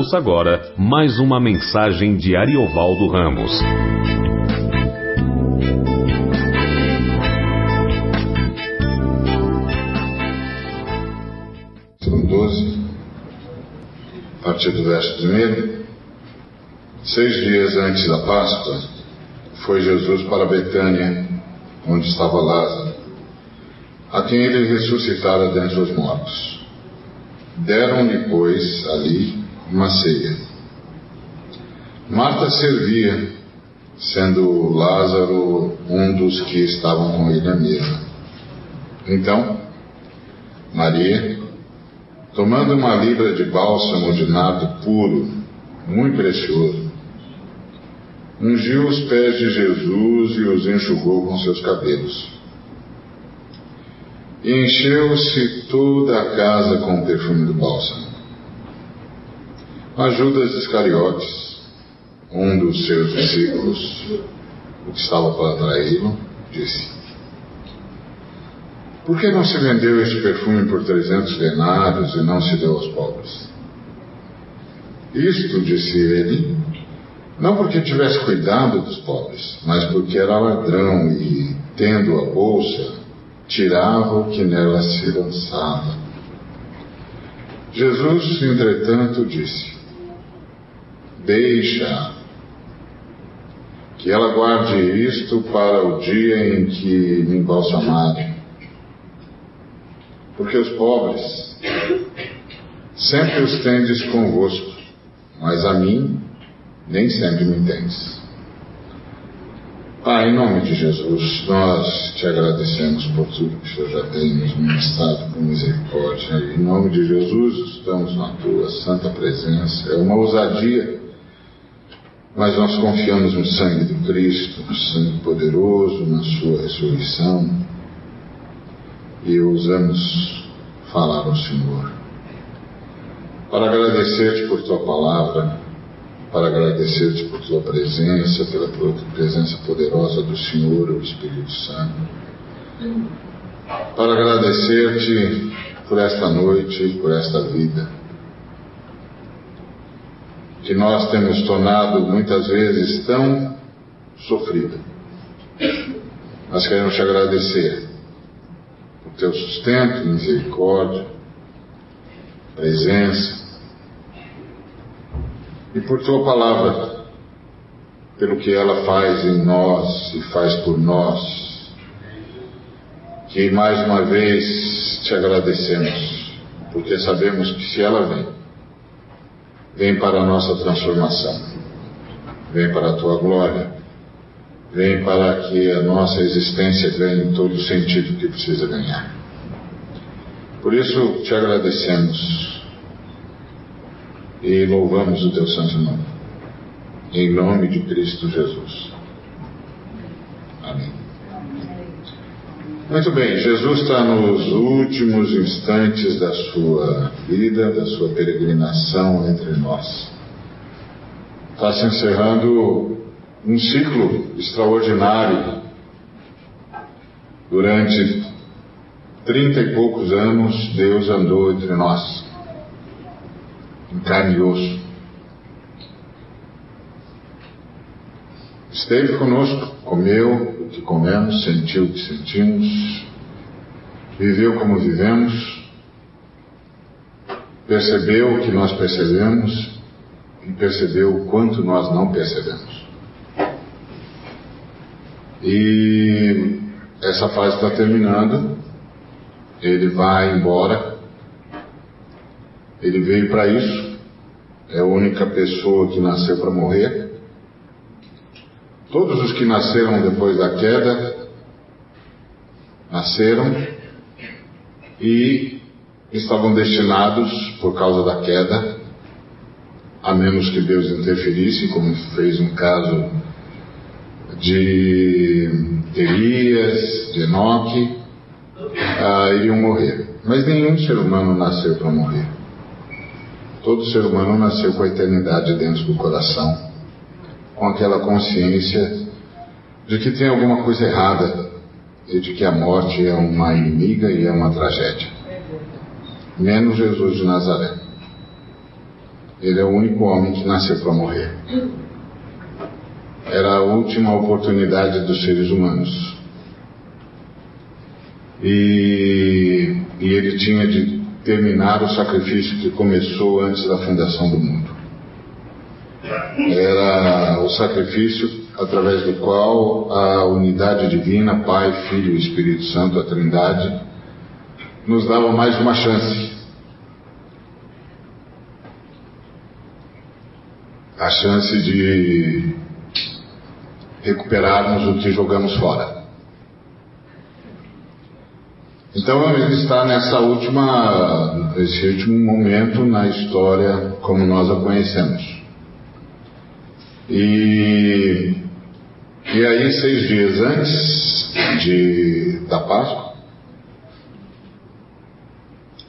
Ouça agora mais uma mensagem de Ariovaldo Ramos. São 12, a partir do verso primeiro. Seis dias antes da Páscoa, foi Jesus para Betânia, onde estava Lázaro, a quem ele ressuscitara dentre os mortos. Deram-lhe, pois, ali uma ceia. Marta servia, sendo Lázaro um dos que estavam com ele à mesa. Então, Maria, tomando uma libra de bálsamo de nardo puro, muito precioso, ungiu os pés de Jesus e os enxugou com seus cabelos. E encheu-se toda a casa com o perfume do bálsamo. Mas Judas Iscariotes, um dos seus discípulos, o que estava para traí-lo, disse: Por que não se vendeu este perfume por trezentos denários e não se deu aos pobres? Isto, disse ele, não porque tivesse cuidado dos pobres, mas porque era ladrão e, tendo a bolsa, tirava o que nela se lançava. Jesus, entretanto, disse: Deixa que ela guarde isto para o dia em que me embalsamarem. Porque os pobres sempre os tendes convosco, mas a mim nem sempre me tendes. Pai, em nome de Jesus, nós te agradecemos por tudo que o Senhor já tem nos ministrado com misericórdia. Em nome de Jesus, estamos na tua santa presença. É uma ousadia mas nós confiamos no sangue do Cristo, no sangue poderoso, na sua ressurreição, e ousamos falar ao Senhor. Para agradecer-te por tua palavra, para agradecer-te por tua presença, pela presença poderosa do Senhor, o Espírito Santo. Para agradecer-te por esta noite, por esta vida que nós temos tornado muitas vezes tão sofrida. Nós queremos te agradecer por teu sustento, misericórdia, presença e por tua palavra, pelo que ela faz em nós e faz por nós. Que mais uma vez te agradecemos, porque sabemos que se ela vem, vem para a nossa transformação, vem para a tua glória, vem para que a nossa existência ganhe todo o sentido que precisa ganhar. Por isso te agradecemos e louvamos o teu santo nome. Em nome de Cristo Jesus. Amém. Muito bem, Jesus está nos últimos instantes da sua vida, da sua peregrinação entre nós. Está se encerrando um ciclo extraordinário. Durante trinta e poucos anos, Deus andou entre nós, em carne e osso. Esteve conosco, comeu, que comemos, sentiu o que sentimos, viveu como vivemos, percebeu o que nós percebemos e percebeu o quanto nós não percebemos. E essa fase está terminando, ele vai embora, ele veio para isso, é a única pessoa que nasceu para morrer. Todos os que nasceram depois da queda nasceram e estavam destinados, por causa da queda, a menos que Deus interferisse, como fez no caso de Elias, de Enoque, uh, iriam morrer. Mas nenhum ser humano nasceu para morrer. Todo ser humano nasceu com a eternidade dentro do coração com aquela consciência de que tem alguma coisa errada e de que a morte é uma inimiga e é uma tragédia. Menos Jesus de Nazaré. Ele é o único homem que nasceu para morrer. Era a última oportunidade dos seres humanos. E, e ele tinha de terminar o sacrifício que começou antes da fundação do mundo. Era o sacrifício através do qual a unidade divina, Pai, Filho e Espírito Santo, a Trindade, nos dava mais uma chance. A chance de recuperarmos o que jogamos fora. Então ele está nessa última, esse último momento na história como nós a conhecemos. E, e aí seis dias antes de, da Páscoa,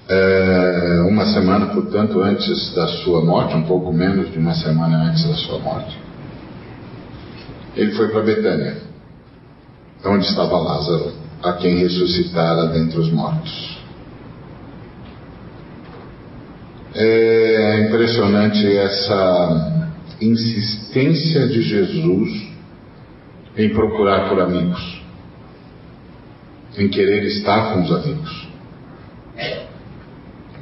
é, uma semana, portanto, antes da sua morte, um pouco menos de uma semana antes da sua morte, ele foi para Betânia, onde estava Lázaro, a quem ressuscitara dentre os mortos. É impressionante essa insistência de Jesus em procurar por amigos, em querer estar com os amigos.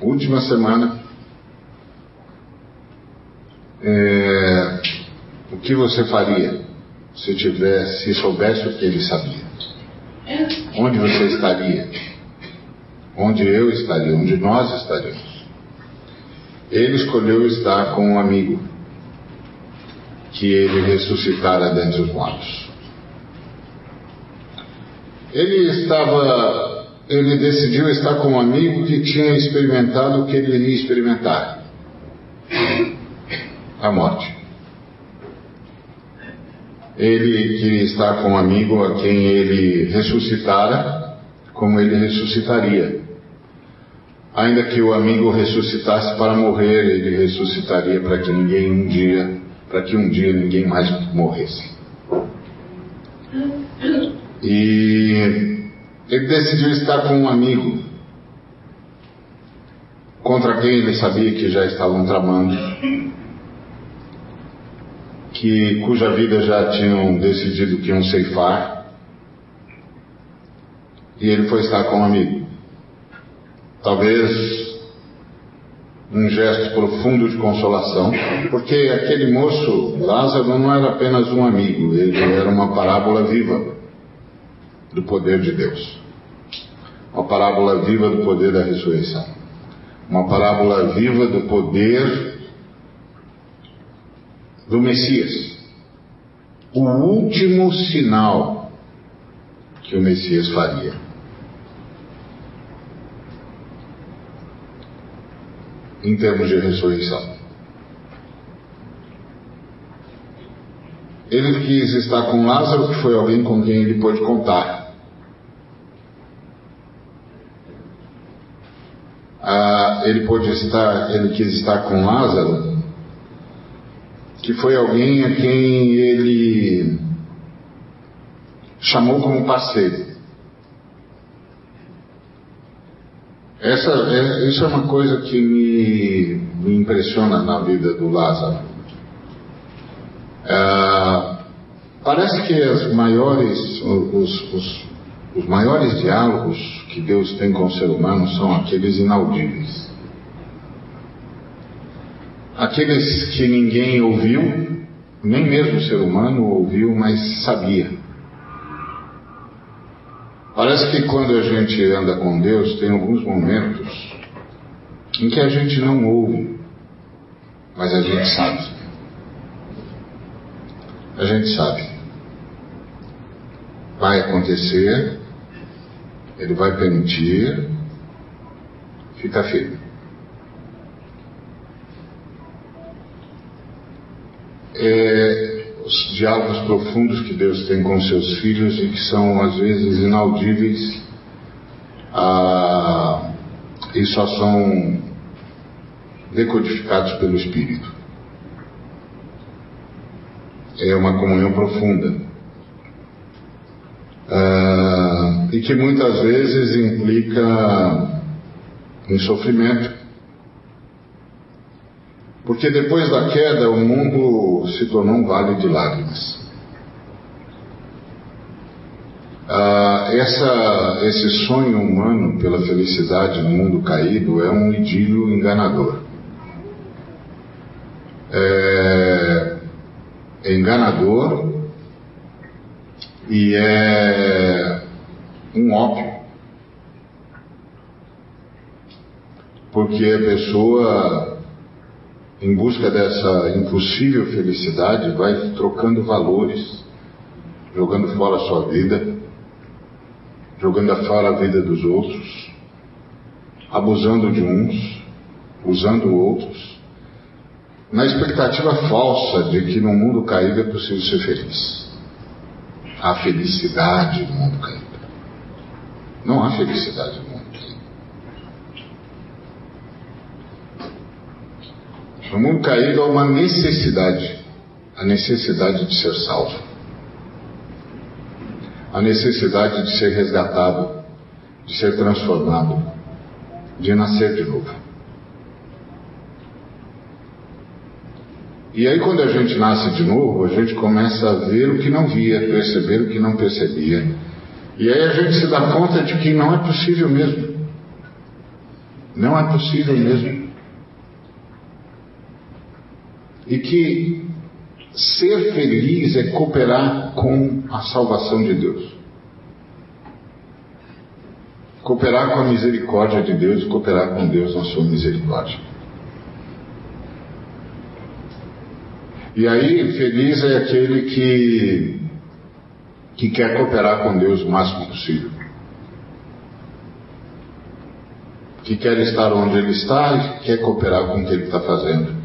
Última semana, é, o que você faria se tivesse, se soubesse o que ele sabia? Onde você estaria? Onde eu estaria? Onde nós estaríamos? Ele escolheu estar com um amigo que ele ressuscitara dentre os mortos. Ele estava, ele decidiu estar com um amigo que tinha experimentado o que ele iria experimentar: a morte. Ele queria estar com um amigo a quem ele ressuscitara, como ele ressuscitaria. Ainda que o amigo ressuscitasse para morrer, ele ressuscitaria para que ninguém um dia, para que um dia ninguém mais morresse. E ele decidiu estar com um amigo contra quem ele sabia que já estavam tramando que, cuja vida já tinham decidido que iam ceifar, e ele foi estar com um amigo. Talvez um gesto profundo de consolação, porque aquele moço, Lázaro, não era apenas um amigo, ele era uma parábola viva do poder de Deus. Uma parábola viva do poder da ressurreição. Uma parábola viva do poder do Messias. O último sinal que o Messias faria. Em termos de ressurreição. Ele quis estar com Lázaro, que foi alguém com quem ele pôde contar. Ah, ele pôde estar, ele quis estar com Lázaro, que foi alguém a quem ele chamou como parceiro. Essa, é, isso é uma coisa que me, me impressiona na vida do Lázaro. É, parece que as maiores, os, os, os maiores diálogos que Deus tem com o ser humano são aqueles inaudíveis aqueles que ninguém ouviu, nem mesmo o ser humano ouviu, mas sabia. Parece que quando a gente anda com Deus, tem alguns momentos em que a gente não ouve, mas a gente sabe. A gente sabe. Vai acontecer, ele vai permitir, fica firme. é, os diálogos profundos que Deus tem com seus filhos e que são às vezes inaudíveis ah, e só são decodificados pelo Espírito. É uma comunhão profunda. Ah, e que muitas vezes implica em sofrimento, Porque depois da queda, o mundo se tornou um vale de lágrimas. Ah, essa, esse sonho humano pela felicidade no mundo caído é um idílio enganador. É, é enganador e é um ópio. Porque a pessoa em busca dessa impossível felicidade, vai trocando valores, jogando fora a sua vida, jogando fora a vida dos outros, abusando de uns, usando outros, na expectativa falsa de que no mundo caído é possível ser feliz. Há felicidade no mundo caído. Não há felicidade no No mundo caído há uma necessidade, a necessidade de ser salvo, a necessidade de ser resgatado, de ser transformado, de nascer de novo. E aí, quando a gente nasce de novo, a gente começa a ver o que não via, perceber o que não percebia. E aí a gente se dá conta de que não é possível mesmo. Não é possível mesmo e que ser feliz é cooperar com a salvação de Deus. Cooperar com a misericórdia de Deus e cooperar com Deus na sua misericórdia. E aí, feliz é aquele que, que quer cooperar com Deus o máximo possível. Que quer estar onde ele está e quer cooperar com o que ele está fazendo.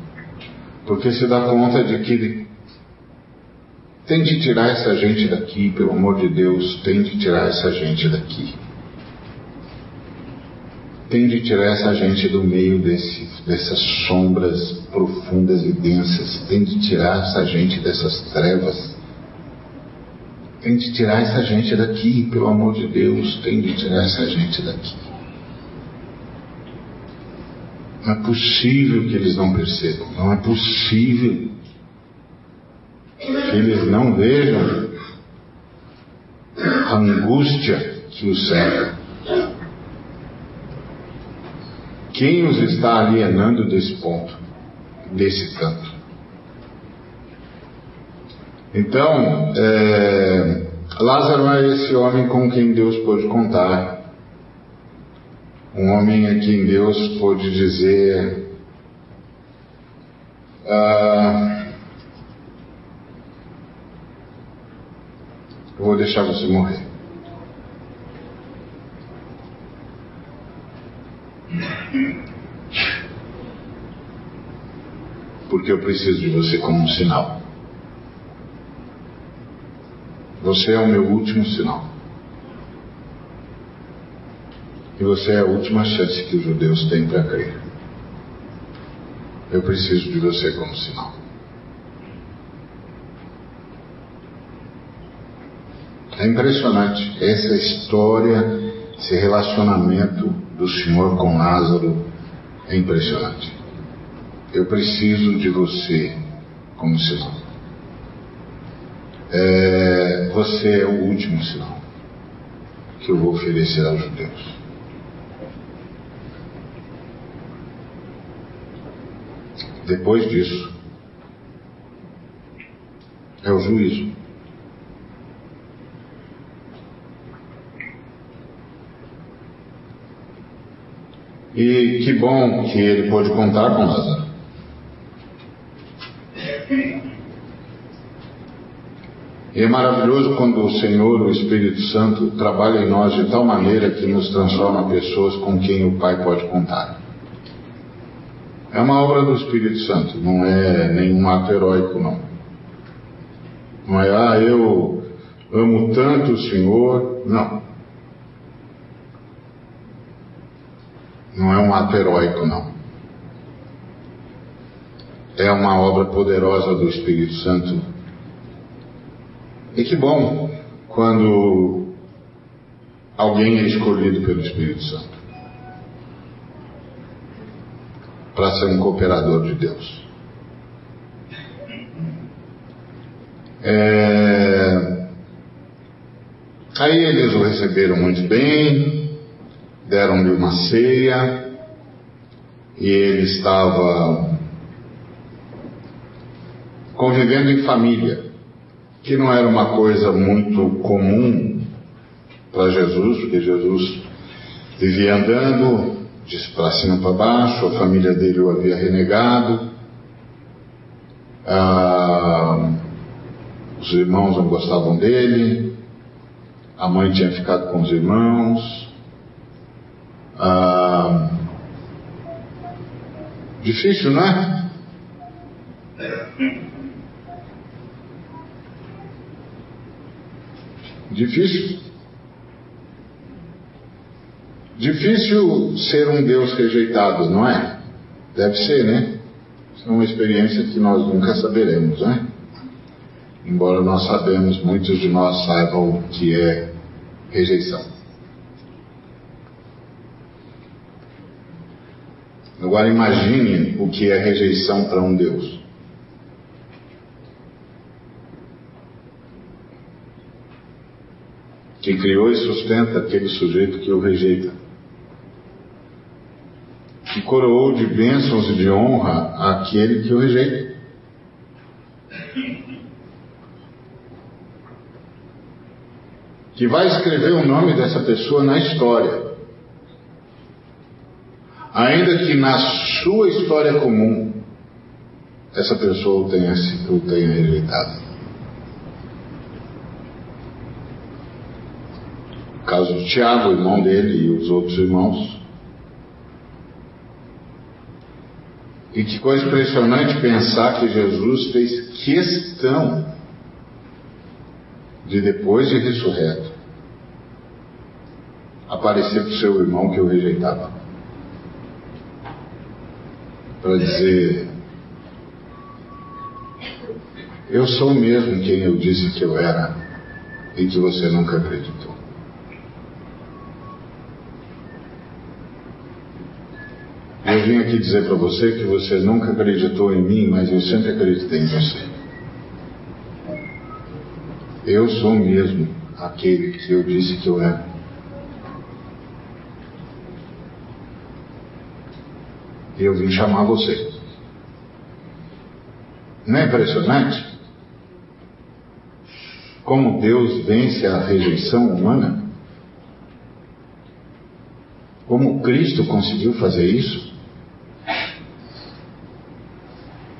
Porque se dá conta de que tem de tirar essa gente daqui, pelo amor de Deus, tem de tirar essa gente daqui. Tem de tirar essa gente do meio desse, dessas sombras profundas e densas. Tem de tirar essa gente dessas trevas. Tem de tirar essa gente daqui, pelo amor de Deus, tem de tirar essa gente daqui. Não é possível que eles não percebam, não é possível que eles não vejam a angústia que os cerca. Quem os está alienando desse ponto, desse canto? Então, é, Lázaro é esse homem com quem Deus pôde contar um homem a quem Deus pôde dizer: ah, Eu vou deixar você morrer. Porque eu preciso de você como um sinal. Você é o meu último sinal. Você é a última chance que os judeus têm para crer. Eu preciso de você como sinal. É impressionante essa história, esse relacionamento do Senhor com Lázaro é impressionante. Eu preciso de você como sinal. É, você é o último sinal que eu vou oferecer aos judeus. Depois disso, é o juízo. E que bom que ele pôde contar com Lázaro. E é maravilhoso quando o Senhor, o Espírito Santo, trabalha em nós de tal maneira que nos transforma pessoas com quem o Pai pode contar. É uma obra do Espírito Santo, não é nenhum ato heróico, não. Não é, ah, eu amo tanto o Senhor. Não. Não é um ato heróico, não. É uma obra poderosa do Espírito Santo. E que bom quando alguém é escolhido pelo Espírito Santo para ser um cooperador de Deus. É... Aí eles o receberam muito bem, deram-lhe uma ceia, e ele estava convivendo em família, que não era uma coisa muito comum para Jesus, porque Jesus vivia andando, de para cima para baixo, a família dele o havia renegado, ah, os irmãos não gostavam dele, a mãe tinha ficado com os irmãos. Ah, difícil, não é? Difícil. Difícil ser um Deus rejeitado, não é? Deve ser, né? Isso é uma experiência que nós nunca saberemos, né? Embora nós sabemos, muitos de nós saibam o que é rejeição. Agora imagine o que é rejeição para um Deus. Que criou e sustenta aquele sujeito que o rejeita que coroou de bênçãos e de honra aquele que o rejeita. Que vai escrever o nome dessa pessoa na história. Ainda que na sua história comum essa pessoa o tenha, o tenha rejeitado. O caso de Tiago, irmão dele, e os outros irmãos, E que coisa impressionante pensar que Jesus fez questão de depois de ressurreto aparecer para o seu irmão que o rejeitava. Para dizer: Eu sou mesmo quem eu disse que eu era e que você nunca acreditou. Eu vim aqui dizer para você que você nunca acreditou em mim, mas eu sempre acreditei em você. Eu sou mesmo aquele que eu disse que eu era. Eu vim chamar você. Não é impressionante? Como Deus vence a rejeição humana? Como Cristo conseguiu fazer isso?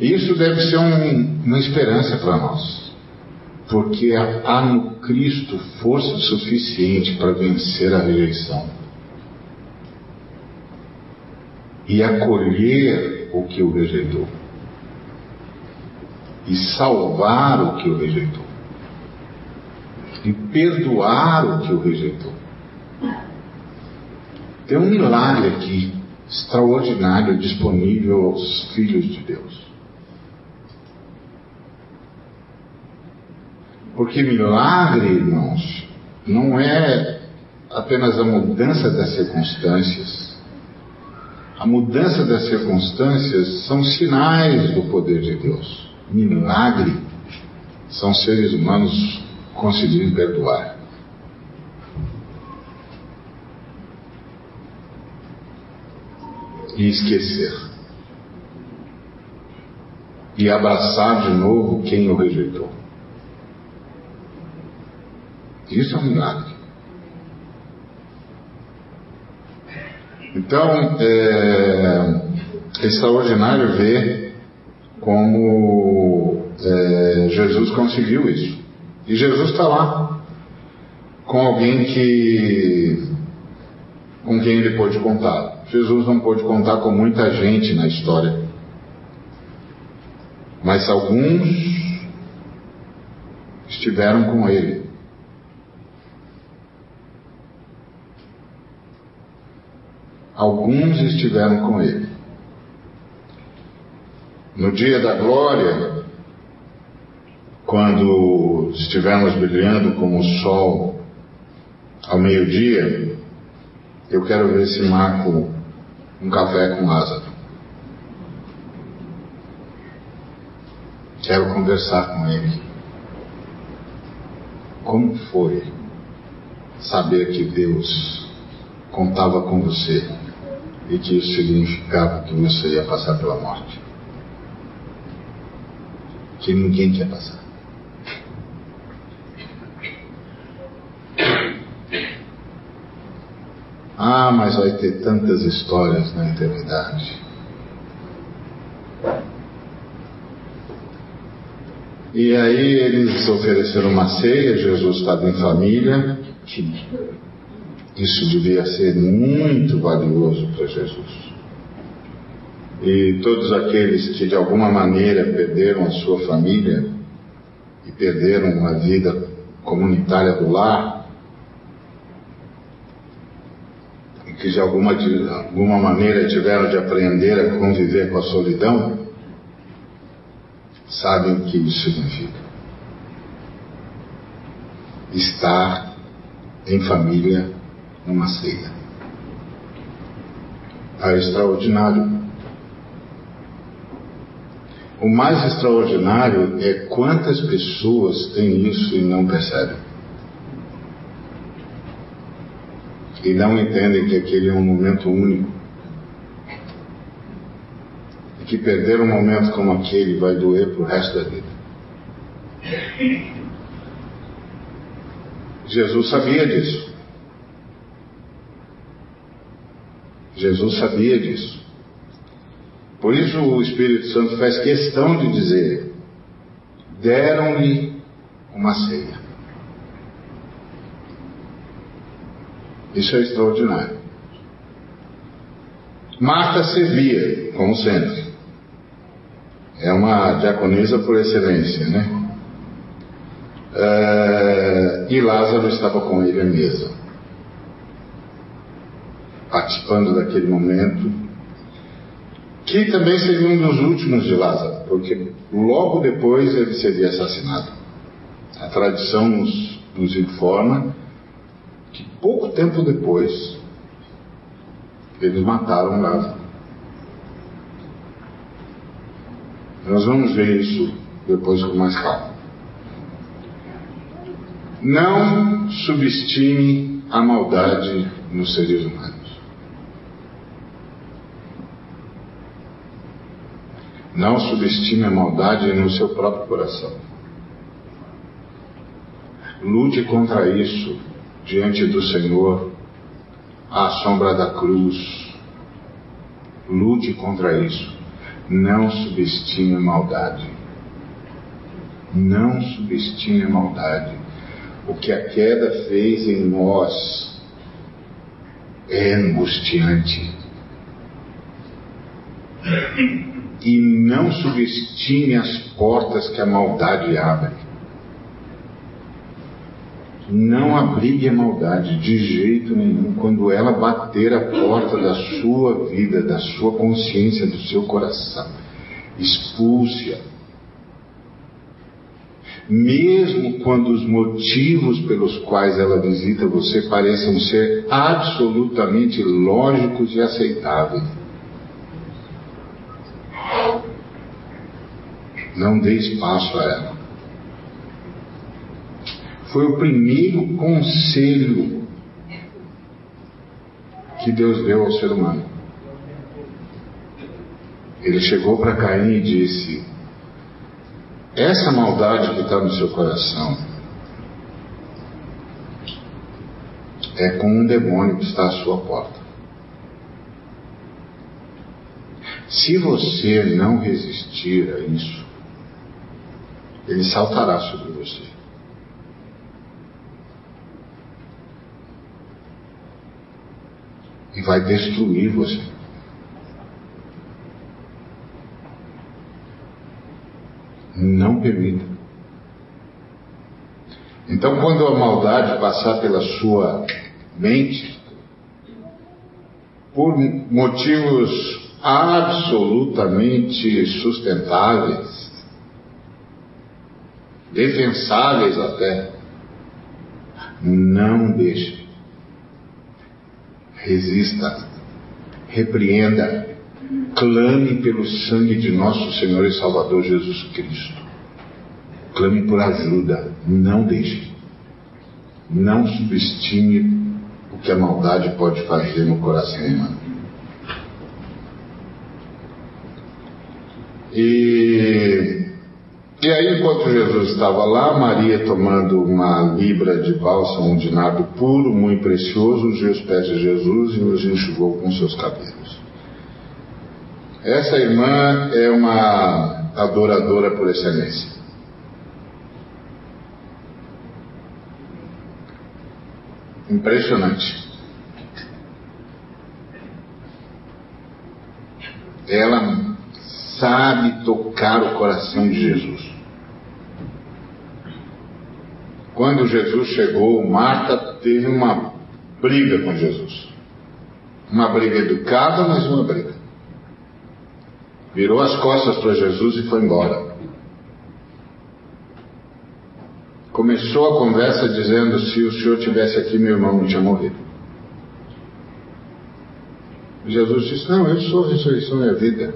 Isso deve ser um, uma esperança para nós, porque há no Cristo força suficiente para vencer a rejeição e acolher o que o rejeitou e salvar o que o rejeitou e perdoar o que o rejeitou. Tem um milagre aqui extraordinário disponível aos filhos de Deus. Porque milagre, irmãos, não é apenas a mudança das circunstâncias. A mudança das circunstâncias são sinais do poder de Deus. Milagre são seres humanos conseguindo perdoar. E esquecer. E abraçar de novo quem o rejeitou. Isso é um milagre. Então, é, extraordinário ver como é, Jesus conseguiu isso. E Jesus está lá com alguém que com quem ele pôde contar. Jesus não pôde contar com muita gente na história, mas alguns estiveram com ele. Alguns estiveram com ele. No dia da glória, quando estivermos brilhando como o sol ao meio-dia, eu quero ver se marco um café com Lázaro. Quero conversar com ele. como foi saber que Deus contava com você e que isso significava que você ia passar pela morte. Que ninguém quer passar. Ah, mas vai ter tantas histórias na eternidade. E aí eles ofereceram uma ceia, Jesus estava em família, que isso devia ser muito valioso para Jesus. E todos aqueles que de alguma maneira perderam a sua família e perderam uma vida comunitária do lar, e que de alguma, de alguma maneira tiveram de aprender a conviver com a solidão, sabem o que isso significa. Estar em família numa. É extraordinário. O mais extraordinário é quantas pessoas têm isso e não percebem. E não entendem que aquele é um momento único. E que perder um momento como aquele vai doer para o resto da vida. Jesus sabia disso. Jesus sabia disso. Por isso o Espírito Santo faz questão de dizer: deram-lhe uma ceia. Isso é extraordinário. Marta servia, como sempre. É uma diaconisa por excelência, né? É, e Lázaro estava com ele à mesa participando daquele momento, que também seria um dos últimos de Lázaro, porque logo depois ele seria assassinado. A tradição nos, nos informa que pouco tempo depois eles mataram Lázaro. Nós vamos ver isso depois com mais calma. Não subestime a maldade nos seres humanos. Não subestime a maldade no seu próprio coração. Lute contra isso diante do Senhor, à sombra da cruz. Lute contra isso. Não subestime a maldade. Não subestime a maldade. O que a queda fez em nós é angustiante e não subestime as portas que a maldade abre. Não abrigue a maldade de jeito nenhum quando ela bater a porta da sua vida, da sua consciência, do seu coração. Expulse-a. Mesmo quando os motivos pelos quais ela visita você pareçam ser absolutamente lógicos e aceitáveis. Não dê espaço a ela. Foi o primeiro conselho que Deus deu ao ser humano. Ele chegou para Caim e disse: Essa maldade que está no seu coração é como um demônio que está à sua porta. Se você não resistir a isso, ele saltará sobre você. E vai destruir você. Não permita. Então, quando a maldade passar pela sua mente, por motivos absolutamente sustentáveis, defensáveis até. Não deixe. Resista. Repreenda. Clame pelo sangue de nosso Senhor e Salvador Jesus Cristo. Clame por ajuda. Não deixe. Não subestime o que a maldade pode fazer no coração humano. E, e aí, enquanto Jesus estava lá, Maria tomando uma libra de bálsamo de nardo puro, muito precioso, ungiu os pés de Jesus e os enxugou com seus cabelos. Essa irmã é uma adoradora por excelência. Impressionante. Ela sabe tocar o coração de Jesus. Quando Jesus chegou, Marta teve uma briga com Jesus. Uma briga educada, mas uma briga. Virou as costas para Jesus e foi embora. Começou a conversa dizendo: se o senhor tivesse aqui, meu irmão não tinha morrido. Jesus disse: Não, eu sou a ressurreição e a vida.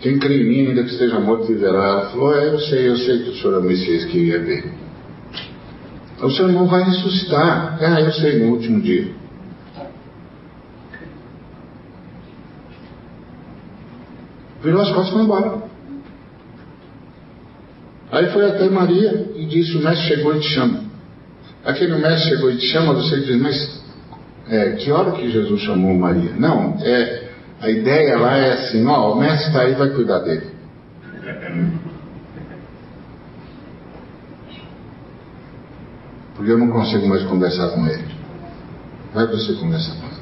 Quem crê em mim, ainda que esteja morto, viverá. Ela falou: é, Eu sei, eu sei que o senhor é o Messias que ia ver. O seu irmão vai ressuscitar. Ah, eu sei, no último dia. Virou as costas e foi embora. Aí foi até Maria e disse: O mestre chegou e te chama. Aquele mestre chegou e te chama, você diz: Mas é, que hora que Jesus chamou Maria? Não, é, a ideia lá é assim: Ó, o mestre está aí, vai cuidar dele. Porque eu não consigo mais conversar com ele. Vai você conversar com ele.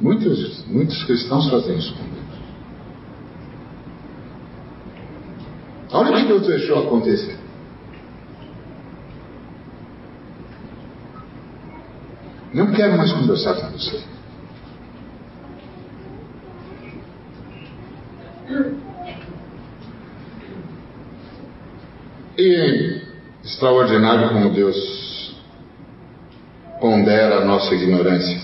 Muitos, muitos cristãos fazem isso com Deus. Olha o que Deus deixou acontecer. Não quero mais conversar com você. E extraordinário como Deus pondera a nossa ignorância.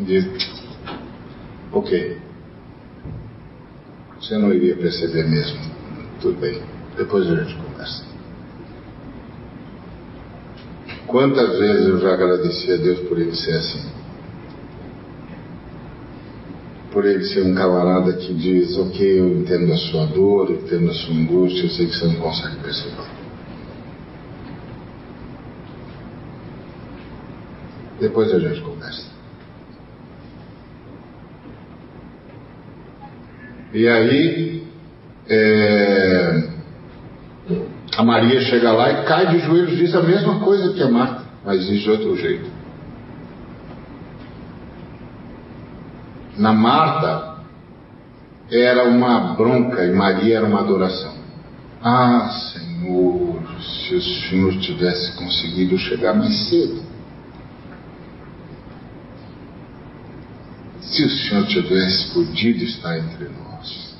Diz, ok. Você não iria perceber mesmo. Tudo bem. Depois a gente conversa. Quantas vezes eu já agradeci a Deus por ele ser assim? Por ele ser um camarada que diz: Ok, eu entendo a sua dor, eu entendo a sua angústia, eu sei que você não consegue perceber. Depois a gente conversa. E aí, é, a Maria chega lá e cai de joelhos, diz a mesma coisa que a Marta, mas diz de outro jeito. Na Marta era uma bronca e Maria era uma adoração. Ah, Senhor, se o Senhor tivesse conseguido chegar mais cedo. Se o Senhor tivesse podido estar entre nós,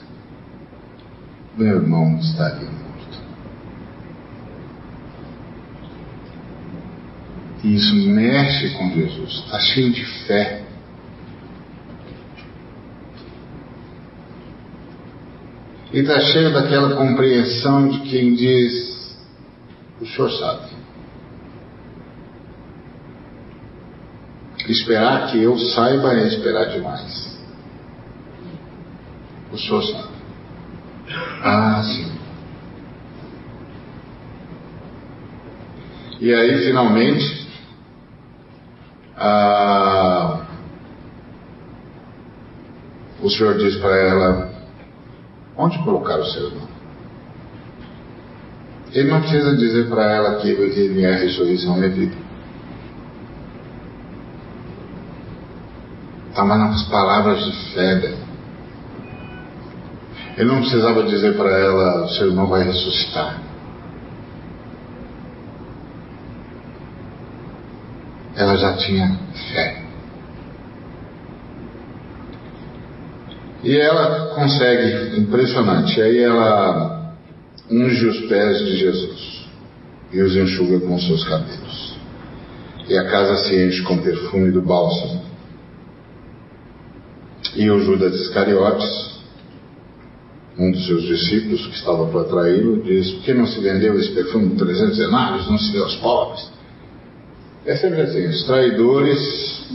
meu irmão estaria morto. E isso mexe com Jesus, está cheio de fé. E está cheio daquela compreensão de quem diz: o Senhor sabe. Esperar que eu saiba é esperar demais. O Senhor sabe. Ah, sim. E aí, finalmente, o Senhor diz para ela: onde colocar o seu irmão? Ele não precisa dizer para ela que ele é a ressurreição e a vida. Estava nas palavras de fé dela. Ele não precisava dizer para ela: o seu irmão vai ressuscitar. Ela já tinha fé. E ela consegue, impressionante. Aí ela unge os pés de Jesus e os enxuga com seus cabelos. E a casa se enche com perfume do bálsamo. E o Judas Iscariotes, um dos seus discípulos que estava para traí-lo, diz: Por que não se vendeu esse perfume de 300 denários? Não se deu aos pobres? É sempre assim: os traidores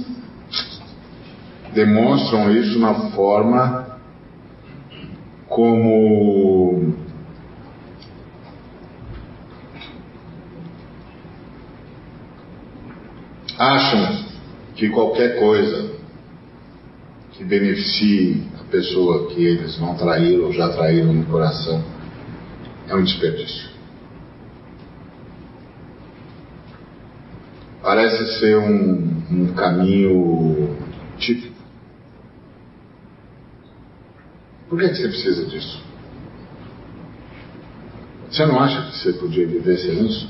demonstram isso na forma como acham que qualquer coisa que beneficie a pessoa que eles vão trair ou já traíram no coração é um desperdício. Parece ser um, um caminho Por que, você precisa disso? Você não acha que você podia viver sem isso?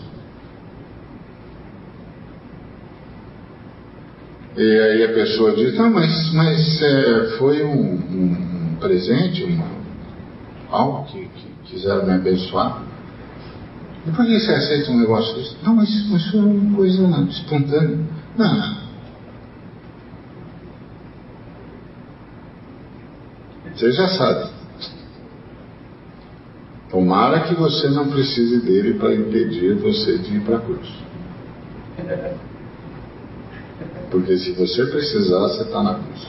E aí a pessoa diz, não, mas, mas é, foi um, um, um presente, algo que, que, quiseram me abençoar. E por que você aceita um negócio desse? Não, mas, mas foi uma coisa espontânea. Não. Você já sabe. Tomara que você não precise dele para impedir você de ir para a cruz. Porque se você precisar, você está na cruz.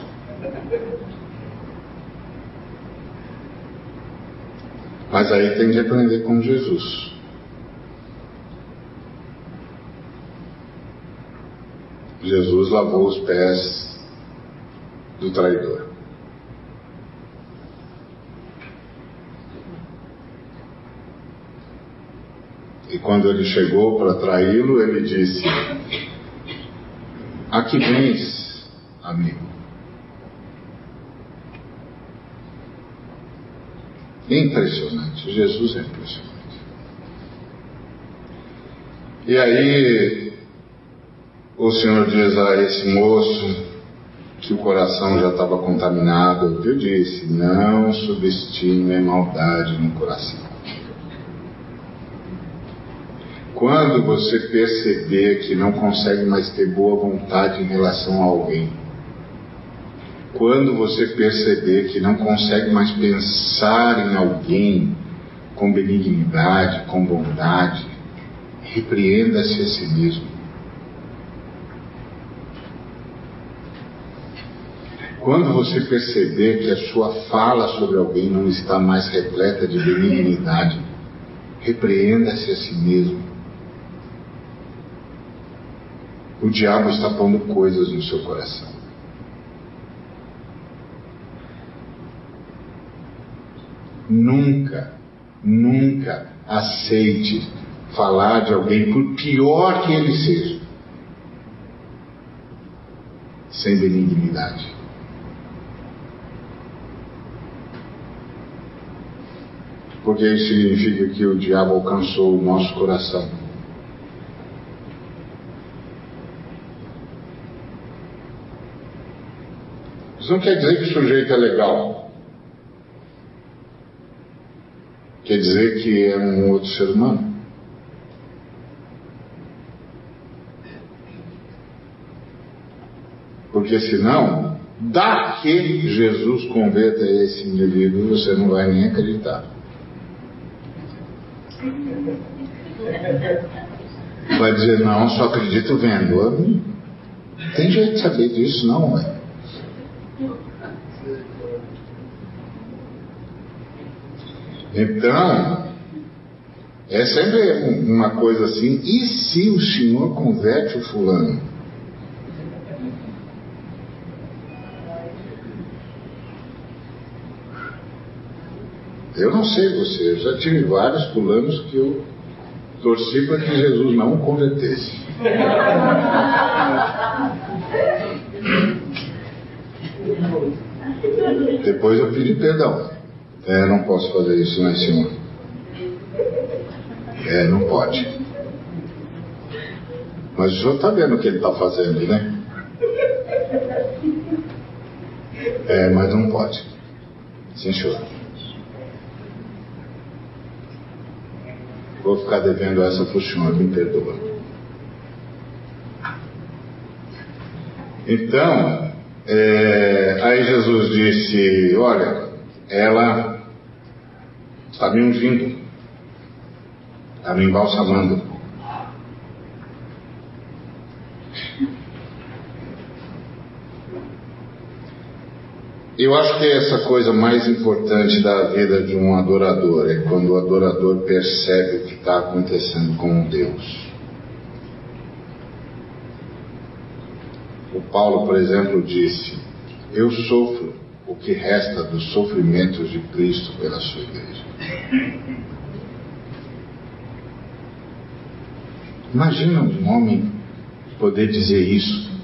Mas aí tem de aprender com Jesus. Jesus lavou os pés do traidor. E quando ele chegou para traí-lo, ele disse: a que vens, amigo? Impressionante, Jesus é impressionante. E aí, o Senhor diz a esse moço que o coração já estava contaminado, eu disse: não subestime a maldade no coração. Quando você perceber que não consegue mais ter boa vontade em relação a alguém, quando você perceber que não consegue mais pensar em alguém com benignidade, com bondade, repreenda-se a si mesmo. Quando você perceber que a sua fala sobre alguém não está mais repleta de benignidade, repreenda-se a si mesmo. O diabo está pondo coisas no seu coração. Nunca, nunca aceite falar de alguém, por pior que ele seja, sem benignidade. Porque isso significa que o diabo alcançou o nosso coração Isso não quer dizer que o sujeito é legal. Quer dizer que é um outro ser humano. Porque senão, daqui Jesus converta esse indivíduo, você não vai nem acreditar. Vai dizer, não, só acredito vendo. Tem jeito de saber disso, não, é? Então, é sempre uma coisa assim, e se o senhor converte o fulano? Eu não sei você, eu já tive vários fulanos que eu torci para que Jesus não o convertesse. Depois eu pedi perdão. É, não posso fazer isso, né, senhor? É, não pode. Mas o senhor está vendo o que ele está fazendo, né? É, mas não pode. Sim, senhor. Vou ficar devendo essa para me perdoa. Então, é, aí Jesus disse: Olha, ela está me ungindo, está me embalsamando. Eu acho que essa coisa mais importante da vida de um adorador é quando o adorador percebe o que está acontecendo com Deus. O Paulo, por exemplo, disse: Eu sofro o que resta dos sofrimentos de Cristo pela sua igreja. Imagina um homem poder dizer isso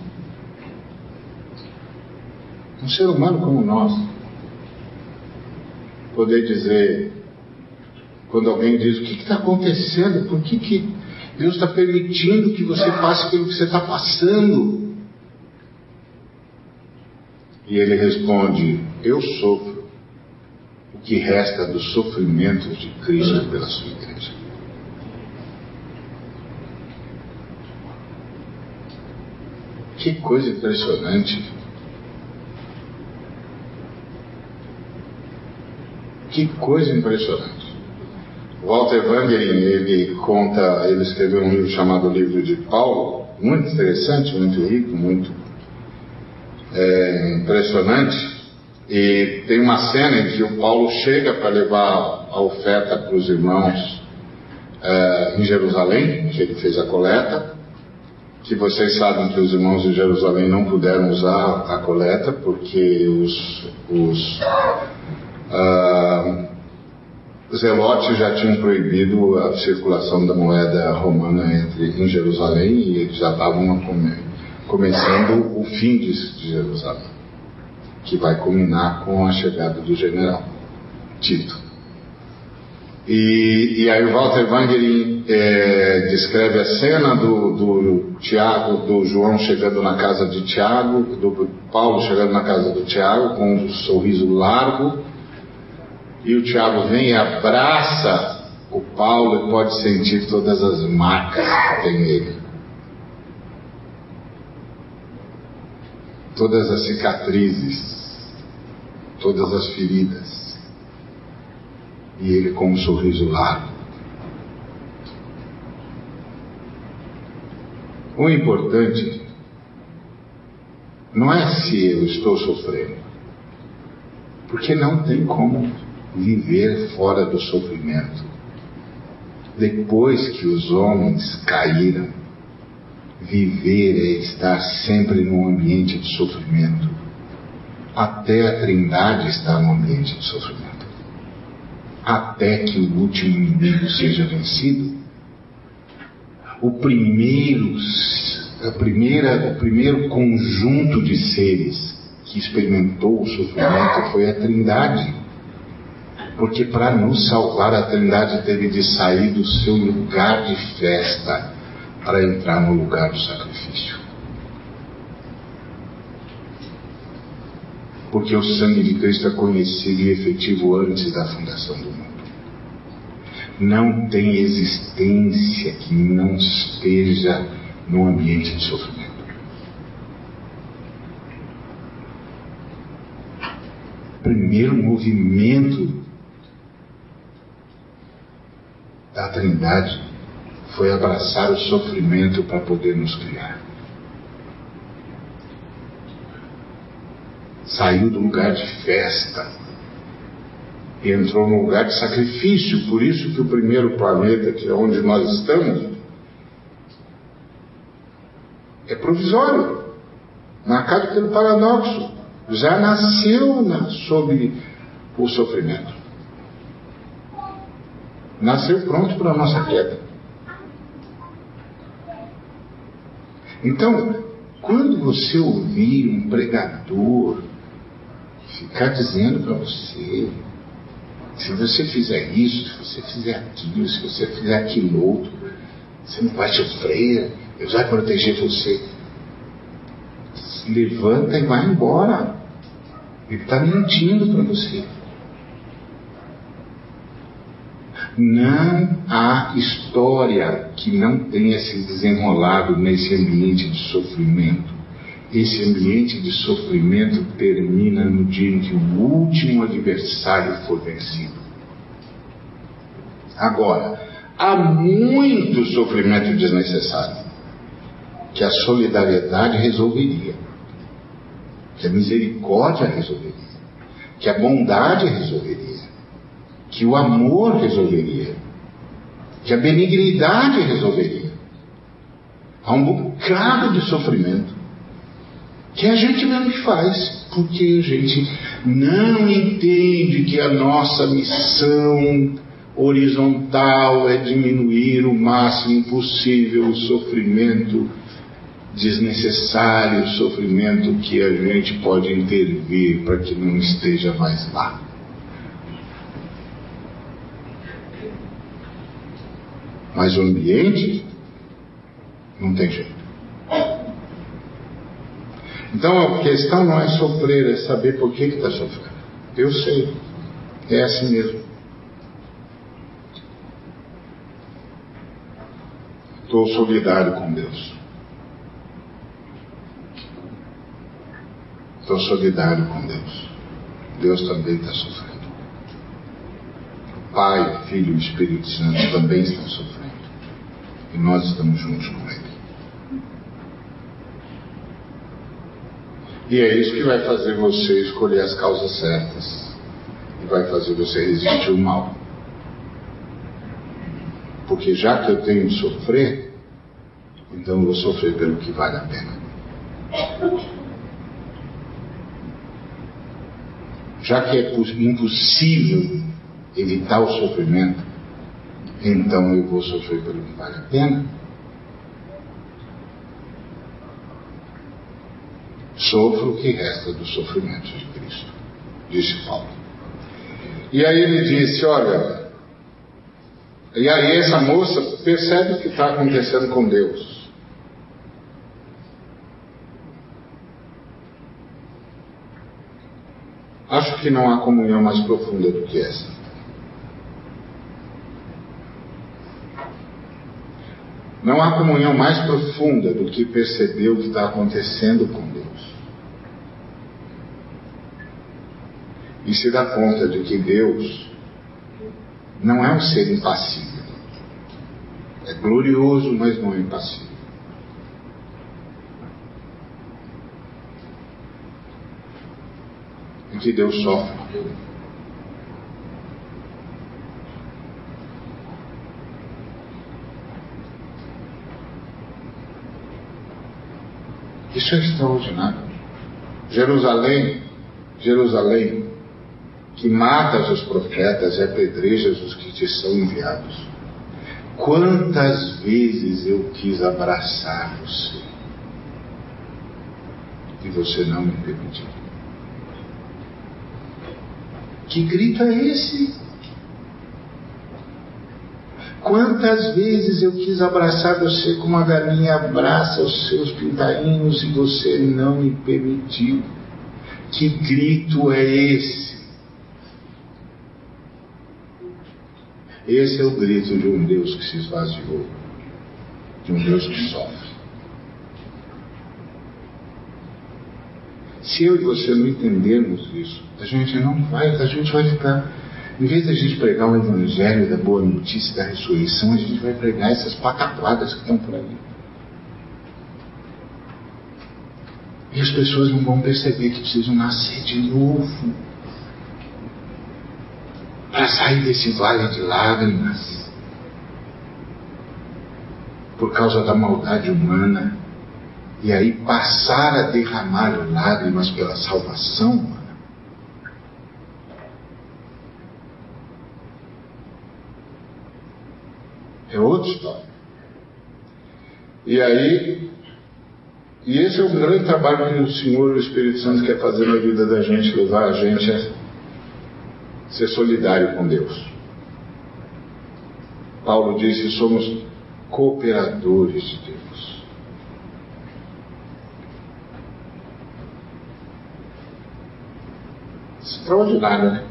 um ser humano como nós, poder dizer, quando alguém diz o que está acontecendo, por que, que Deus está permitindo que você passe pelo que você está passando? E ele responde: Eu sofro o que resta dos sofrimentos de Cristo pela sua igreja. Que coisa impressionante. Que coisa impressionante. Walter Wangerin, ele conta, ele escreveu um livro chamado Livro de Paulo, muito interessante, muito rico, muito é, impressionante. E tem uma cena em que o Paulo chega para levar a oferta para os irmãos é, em Jerusalém, que ele fez a coleta, que vocês sabem que os irmãos de Jerusalém não puderam usar a coleta porque os, os ah, Zelotes já tinham proibido a circulação da moeda romana entre, em Jerusalém e eles já estavam come, começando o fim de, Jerusalém, que vai culminar com a chegada do general Tito. E, e aí o Walter Wangerin é, descreve a cena do, do Tiago, do João chegando na casa de Tiago, do Paulo chegando na casa do Tiago com um sorriso largo e o Tiago vem e abraça o Paulo e pode sentir todas as marcas que tem nele. Todas as cicatrizes, todas as feridas. E ele com um sorriso largo. O importante não é se eu estou sofrendo, porque não tem como viver fora do sofrimento. Depois que os homens caíram, viver é estar sempre num ambiente de sofrimento. Até a Trindade está no ambiente de sofrimento. Até que o último inimigo seja vencido. O primeiro, a primeira, o primeiro conjunto de seres que experimentou o sofrimento foi a Trindade porque para nos salvar a Trindade teve de sair do seu lugar de festa para entrar no lugar do sacrifício. Porque o sangue de Cristo é conhecido e efetivo antes da fundação do mundo. Não tem existência que não esteja no ambiente de sofrimento. primeiro movimento da Trindade foi abraçar o sofrimento para poder nos criar. Saiu do lugar de festa e entrou no lugar de sacrifício. Por isso que o primeiro planeta, que é onde nós estamos, é provisório. Marcado pelo paradoxo. Já nasceu na, sob o sofrimento nasceu pronto para a nossa queda. Então, quando você ouvir um pregador ficar dizendo para você, se você fizer isso, se você fizer aquilo, se você fizer aquilo outro, você não vai sofrer, Deus vai proteger você. Se levanta e vai embora. Ele está mentindo para você. Não há história que não tenha se desenrolado nesse ambiente de sofrimento. esse ambiente de sofrimento termina no dia em que o último adversário for vencido. Agora, há muito sofrimento desnecessário que a solidariedade resolveria, que a misericórdia resolveria, que a bondade resolveria, que o amor resolveria, que a benignidade resolveria. Há um bocado de sofrimento que a gente mesmo faz, porque a gente não entende que a nossa missão horizontal é diminuir o máximo possível o sofrimento desnecessário, o sofrimento que a gente pode intervir para que não esteja mais lá. Mas o ambiente não tem jeito. Então a questão não é sofrer, é saber por que está sofrendo. Eu sei, é assim mesmo. Estou solidário com Deus. Estou solidário com Deus. Deus também está sofrendo. Pai, Filho e Espírito Santo também estão sofrendo. E nós estamos juntos com Ele. E é isso que vai fazer você escolher as causas certas. E vai fazer você resistir o mal. Porque já que eu tenho de sofrer, então eu vou sofrer pelo que vale a pena. Já que é impossível evitar o sofrimento, então eu vou sofrer pelo que vale a pena. Sofra o que resta do sofrimento de Cristo, disse Paulo. E aí ele disse: Olha, e aí essa moça percebe o que está acontecendo com Deus. Acho que não há comunhão mais profunda do que essa. Não há comunhão mais profunda do que perceber o que está acontecendo com Deus. e se dá conta de que Deus não é um ser impassível. É glorioso, mas não é impassível. E que Deus sofre. Isso é extraordinário. Jerusalém, Jerusalém que matas os profetas e apedrejas os que te são enviados. Quantas vezes eu quis abraçar você e você não me permitiu? Que grito é esse? Quantas vezes eu quis abraçar você como a galinha abraça os seus pintainhos e você não me permitiu? Que grito é esse? Esse é o grito de um Deus que se esvaziou, de um Deus que sofre. Se eu e você não entendermos isso, a gente não vai, a gente vai ficar. Em vez de a gente pregar o evangelho da boa notícia da ressurreição, a gente vai pregar essas pataquadas que estão por aí. E as pessoas não vão perceber que precisam nascer de novo para sair desse vale de lágrimas por causa da maldade humana e aí passar a derramar lágrimas pela salvação humana. É outra história. E aí, e esse é o grande trabalho que o Senhor o Espírito Santo quer fazer na vida da gente, levar a gente a ser solidário com Deus. Paulo disse: somos cooperadores de Deus. Extraordinário, né?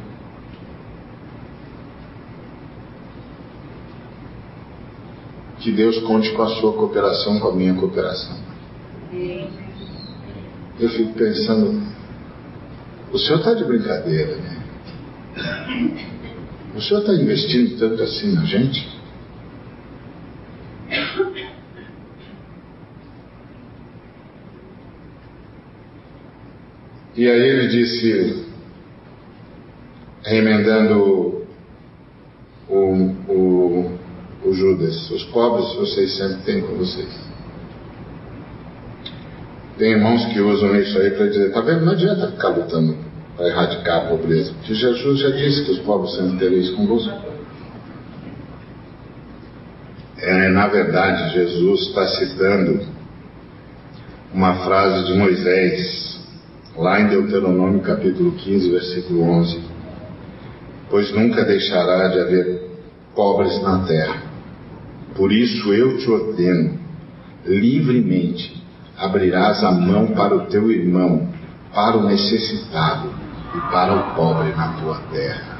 Que Deus conte com a sua cooperação, com a minha cooperação. eu fico pensando, o senhor está de brincadeira, né? O senhor está investindo tanto assim na gente? E aí ele disse, remendando o, o, o Judas, os pobres vocês sempre têm com vocês. Tem irmãos que usam isso aí para dizer, tá vendo? Não adianta ficar lutando para erradicar a pobreza. Porque Jesus já disse que os pobres sempre tereis convosco. É, na verdade, Jesus está citando uma frase de Moisés, lá em Deuteronômio capítulo 15, versículo 11. Pois nunca deixará de haver pobres na terra. Por isso eu te ordeno, livremente, abrirás a mão para o teu irmão, para o necessitado e para o pobre na tua terra.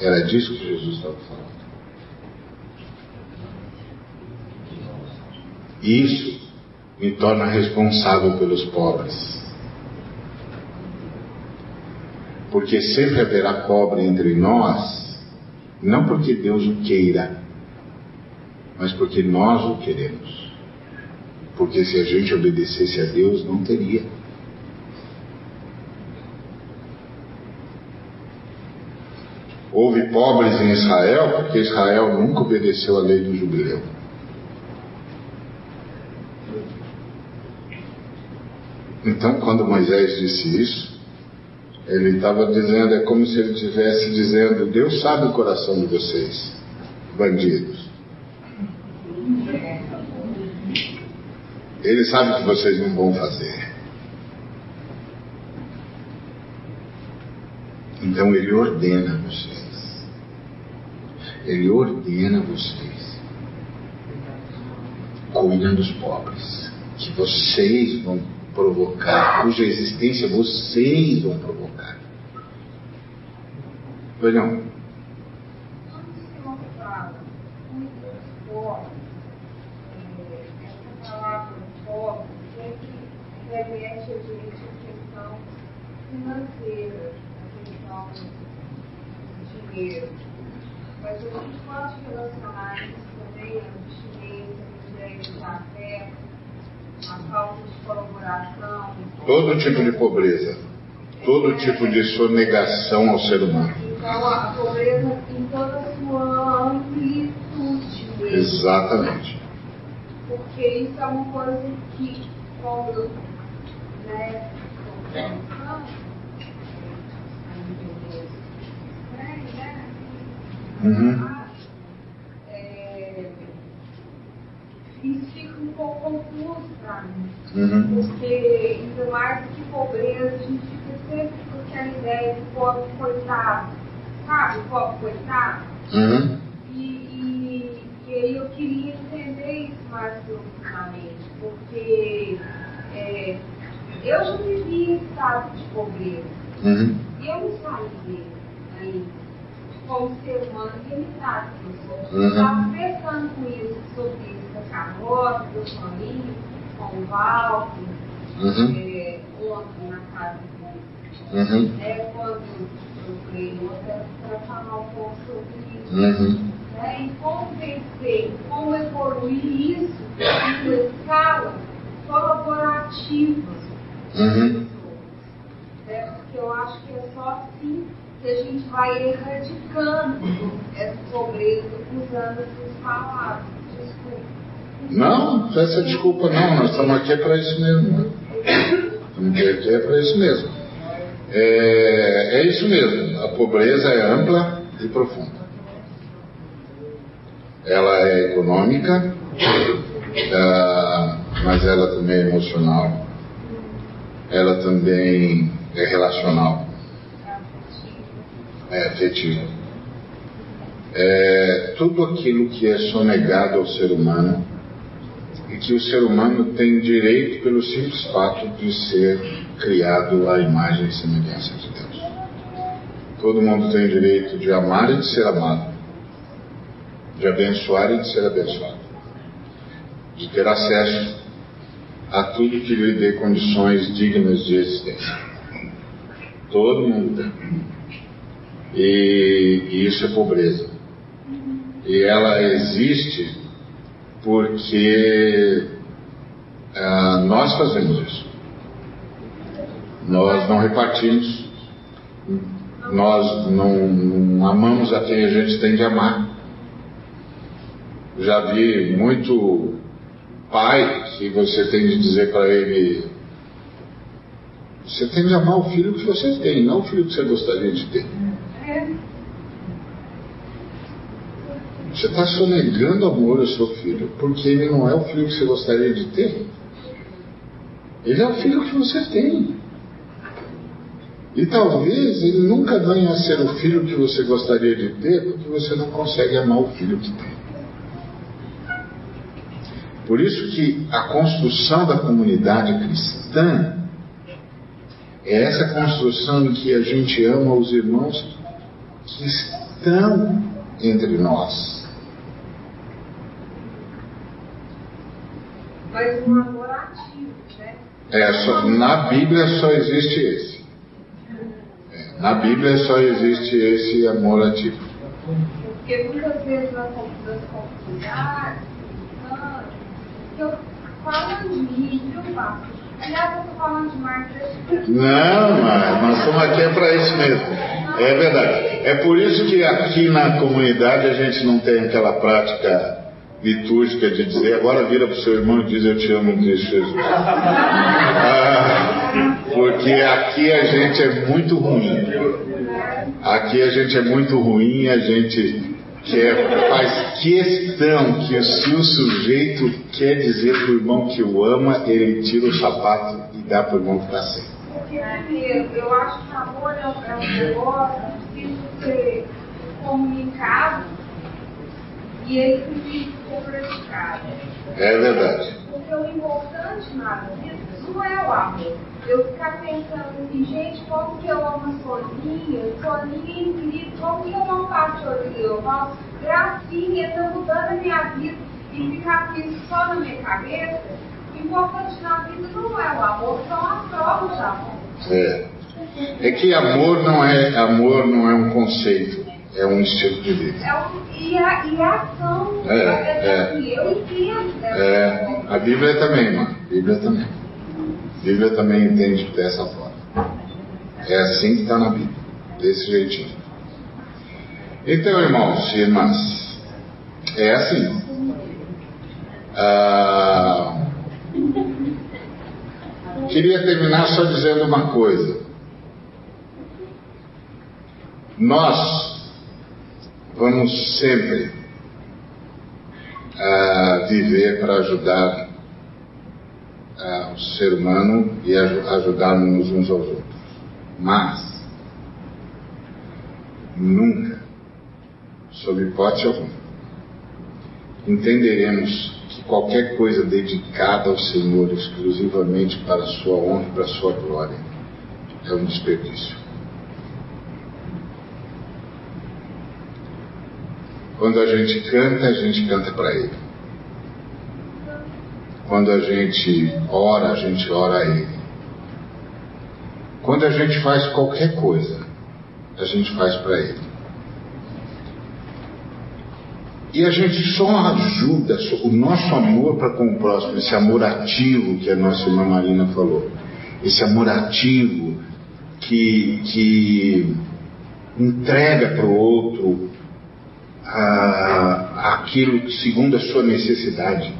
Era disso que Jesus estava falando. Isso me torna responsável pelos pobres. Porque sempre haverá pobre entre nós, não porque Deus o queira, mas porque nós o queremos. Porque se a gente obedecesse a Deus, não teria. Houve pobres em Israel porque Israel nunca obedeceu a lei do jubileu. Então, quando Moisés disse isso, ele estava dizendo, é como se ele estivesse dizendo: Deus sabe o coração de vocês, bandidos. Ele sabe que vocês não vão fazer. Então ele ordena vocês. Ele ordena vocês. Cuidem dos pobres. Que vocês vão provocar, cuja existência vocês vão provocar. Pois não. financeira, a questão de dinheiro. Mas a gente pode relacionar isso também a vestimenta, a direito de acesso, a falta de colaboração. Todo tipo de pobreza, todo tipo de sonegação ao ser humano. Então, a pobreza em toda a sua amplitude mesmo. Exatamente. Porque isso é uma coisa que, quando né, Uhum. É, isso pouco confuso para mim. Uhum. Porque, ainda mais do que pobreza, a gente fica sempre com aquela ideia de pobre coitado. Sabe, o pobre coitado? Uhum. E, e, e aí eu queria entender isso mais profundamente, porque é, eu já vivi em estado de pobreza. Uhum. Eu não saí dele ainda como ser humano limitado que eu sou. Uhum. Estava conversando com isso, sobre isso com a Carlota, com o Soninho, com o Walter, Uhum. é, ontem na casa dele. Uhum. É, quando eu falei outra, para falar um pouco sobre isso. Uhum. Né? E como vencer, como evoluir isso em uma escala colaborativa Uhum. né? Porque eu acho que é só assim que a gente vai erradicando essa pobreza usando essas palavras. Não, essa desculpa não, nós estamos aqui para isso mesmo. né? Estamos aqui é para isso mesmo. É, é isso mesmo, a pobreza é ampla e profunda. Ela é econômica, ah, mas ela também é emocional, ela também é relacional, é afetiva. É tudo aquilo que é sonegado ao ser humano e que o ser humano tem direito pelo simples fato de ser criado à imagem e semelhança de Deus. Todo mundo tem direito de amar e de ser amado, de abençoar e de ser abençoado, de ter acesso a tudo que lhe dê condições dignas de existência. Todo mundo tem. E, e isso é pobreza. E ela existe porque ah, nós fazemos isso. Nós não repartimos, nós não, não amamos a quem a gente tem de amar. Já vi muito pai que você tem de dizer para ele: você tem de amar o filho que você tem, não o filho que você gostaria de ter. Você está sonegando amor ao seu filho, porque ele não é o filho que você gostaria de ter. Ele é o filho que você tem. E talvez ele nunca venha a ser o filho que você gostaria de ter, porque você não consegue amar o filho que tem. Por isso que a construção da comunidade cristã é essa construção em que a gente ama os irmãos que estão entre nós. Mas um amor ativo, né? É, só, na Bíblia só existe esse. É, na Bíblia só existe esse amor ativo. Porque muitas vezes nas comunidades, eu falo de mim, eu faço. Aliás, eu estou falando de Marta. Não, mas nós estamos aqui é para isso mesmo. É verdade. É por isso que aqui na comunidade a gente não tem aquela prática litúrgica de dizer agora vira para o seu irmão e diz eu te amo Cristo Jesus. Ah, porque aqui a gente é muito ruim. Aqui a gente é muito ruim, a gente quer, faz questão que se o sujeito quer dizer para o irmão que o ama, ele tira o sapato e dá para o irmão que está sem. Eu acho que amor é um negócio precisa ser comunicado e ele precisa ser praticado. É verdade. Porque o importante na vida não é o amor. Eu ficar pensando assim, gente, como que eu amo a Soninha? Soninha, querido, como que eu não faço eu falo, gracinha, está mudando a minha vida e ficar com isso só na minha cabeça. O importante na vida não é o amor, são as provas de amor. É. É que amor não é amor não é um conceito, é um estilo de vida. É um, e, a, e a ação. É, é. Eu entendo. É, a Bíblia também, mano. A Bíblia também. A Bíblia também entende dessa forma. É assim que está na Bíblia, desse jeitinho. Então, irmãos e irmãs, é assim. Ah, queria terminar só dizendo uma coisa. Nós vamos sempre ah, viver para ajudar ah, o ser humano e ajudarmos uns aos outros. Mas, nunca, sob hipótese alguma, entenderemos que qualquer coisa dedicada ao Senhor exclusivamente para a sua honra e para a sua glória é um desperdício. Quando a gente canta, a gente canta para Ele. Quando a gente ora, a gente ora a Ele. Quando a gente faz qualquer coisa, a gente faz para Ele. E a gente só ajuda o nosso amor para com o próximo, esse amor ativo que a nossa irmã Marina falou, esse amor ativo que, que entrega para o outro ah, aquilo segundo a sua necessidade.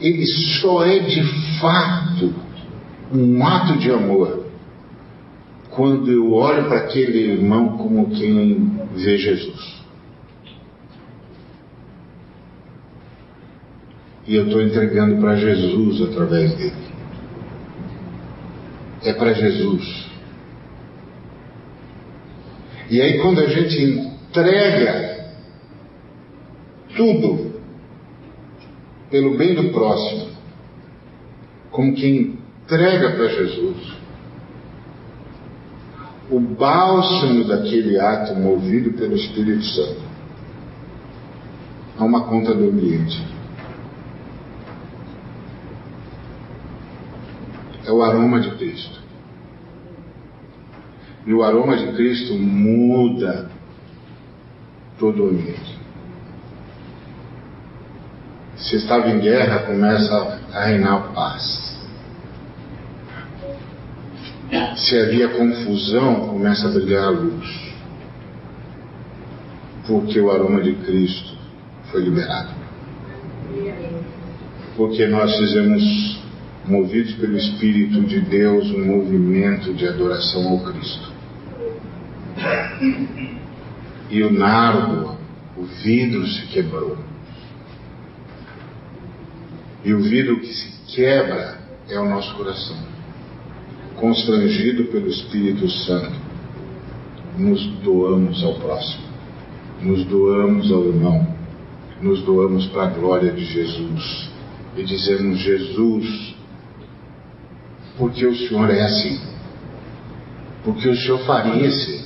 Ele só é de fato um ato de amor quando eu olho para aquele irmão como quem vê Jesus. E eu estou entregando para Jesus através dele. É para Jesus. E aí, quando a gente entrega tudo pelo bem do próximo, como quem entrega para Jesus, o bálsamo daquele ato movido pelo Espírito Santo a uma conta do ambiente. é o aroma de Cristo. E o aroma de Cristo muda todo o. Se estava em guerra, começa a reinar paz. Se havia confusão, começa a brilhar a luz. Porque o aroma de Cristo foi liberado. Porque nós fizemos, movidos pelo Espírito de Deus, um movimento de adoração ao Cristo. E o nardo, o vidro se quebrou. E o vidro que se quebra é o nosso coração. Constrangido pelo Espírito Santo, nos doamos ao próximo, nos doamos ao irmão, nos doamos para a glória de Jesus e dizemos: Jesus, porque o Senhor é assim, porque o Senhor faria esse,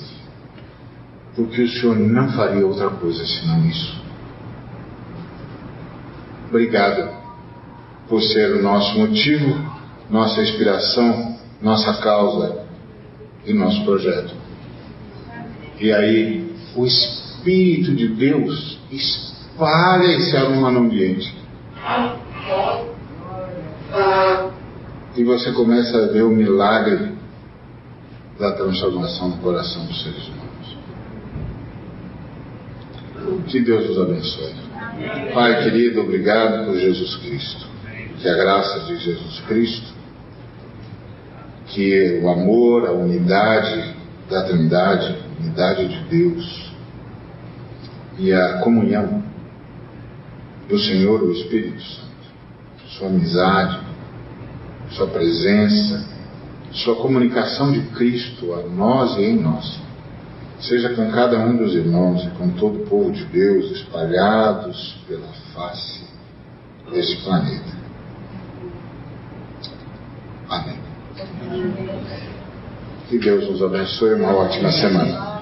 porque o Senhor não faria outra coisa senão isso. Obrigado por ser o nosso motivo, nossa inspiração, nossa causa e nosso projeto. E aí, o Espírito de Deus espalha esse aroma no ambiente. E você começa a ver o milagre da transformação do coração dos seres humanos. Que Deus os abençoe. Pai querido, obrigado por Jesus Cristo. Que a graça de Jesus Cristo, que o amor, a unidade da Trindade, unidade de Deus e a comunhão do Senhor, o Espírito Santo, sua amizade, sua presença, sua comunicação de Cristo a nós e em nós, seja com cada um dos irmãos e com todo o povo de Deus espalhados pela face deste planeta. Amém. Que Deus nos abençoe. Uma ótima semana.